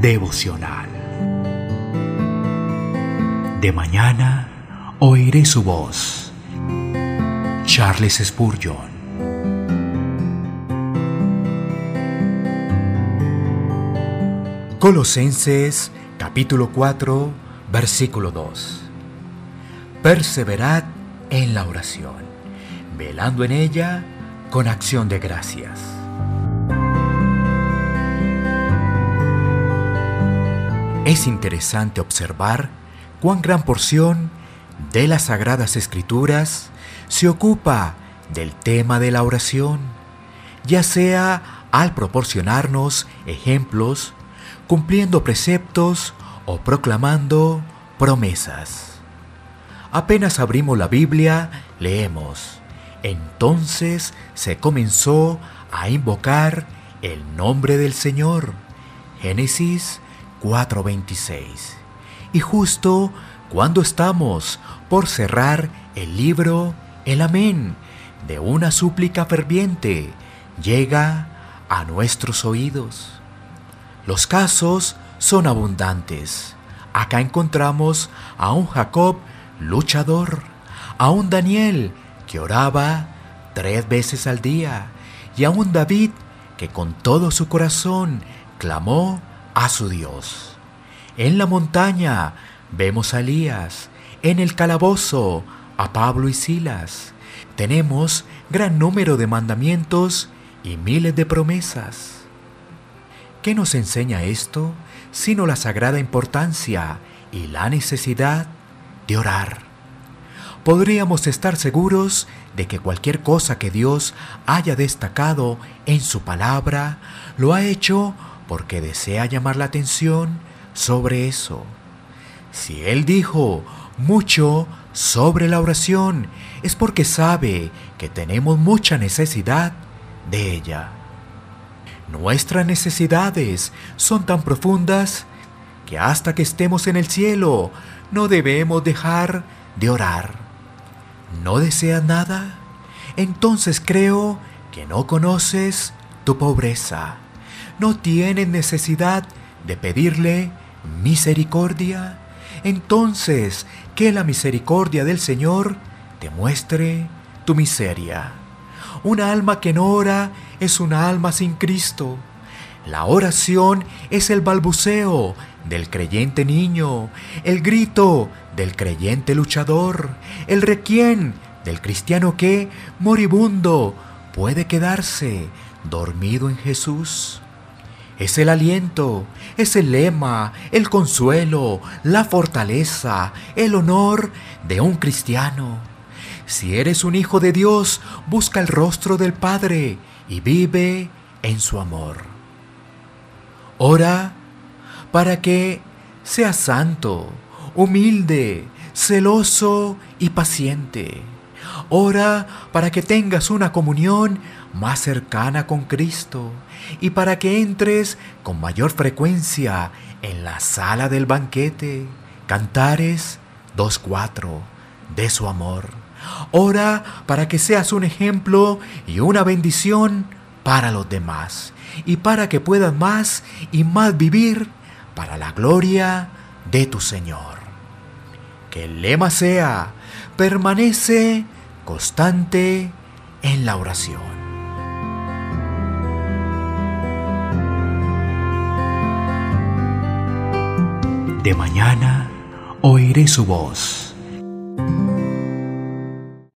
devocional. De mañana oiré su voz. Charles Spurgeon. Colosenses capítulo 4 versículo 2. Perseverad en la oración, velando en ella con acción de gracias. Es interesante observar cuán gran porción de las Sagradas Escrituras se ocupa del tema de la oración, ya sea al proporcionarnos ejemplos, cumpliendo preceptos o proclamando promesas. Apenas abrimos la Biblia, leemos, entonces se comenzó a invocar el nombre del Señor. Génesis 4:26. Y justo cuando estamos por cerrar el libro, el amén de una súplica ferviente llega a nuestros oídos. Los casos son abundantes. Acá encontramos a un Jacob luchador, a un Daniel que oraba tres veces al día y a un David que con todo su corazón clamó a su Dios. En la montaña vemos a Elías, en el calabozo a Pablo y Silas. Tenemos gran número de mandamientos y miles de promesas. ¿Qué nos enseña esto sino la sagrada importancia y la necesidad de orar? Podríamos estar seguros de que cualquier cosa que Dios haya destacado en su palabra, lo ha hecho porque desea llamar la atención sobre eso. Si Él dijo mucho sobre la oración, es porque sabe que tenemos mucha necesidad de ella. Nuestras necesidades son tan profundas que hasta que estemos en el cielo no debemos dejar de orar. ¿No deseas nada? Entonces creo que no conoces tu pobreza. ¿No tienes necesidad de pedirle misericordia? Entonces que la misericordia del Señor te muestre tu miseria. Una alma que no ora es una alma sin Cristo. La oración es el balbuceo del creyente niño, el grito del creyente luchador, el requiem del cristiano que, moribundo, puede quedarse dormido en Jesús. Es el aliento, es el lema, el consuelo, la fortaleza, el honor de un cristiano. Si eres un hijo de Dios, busca el rostro del Padre y vive en su amor. Ora para que seas santo, humilde, celoso y paciente. Ora para que tengas una comunión más cercana con Cristo y para que entres con mayor frecuencia en la sala del banquete. Cantares 2.4 de su amor. Ora para que seas un ejemplo y una bendición para los demás y para que puedas más y más vivir para la gloria de tu Señor. Que el lema sea, permanece constante en la oración. De mañana oiré su voz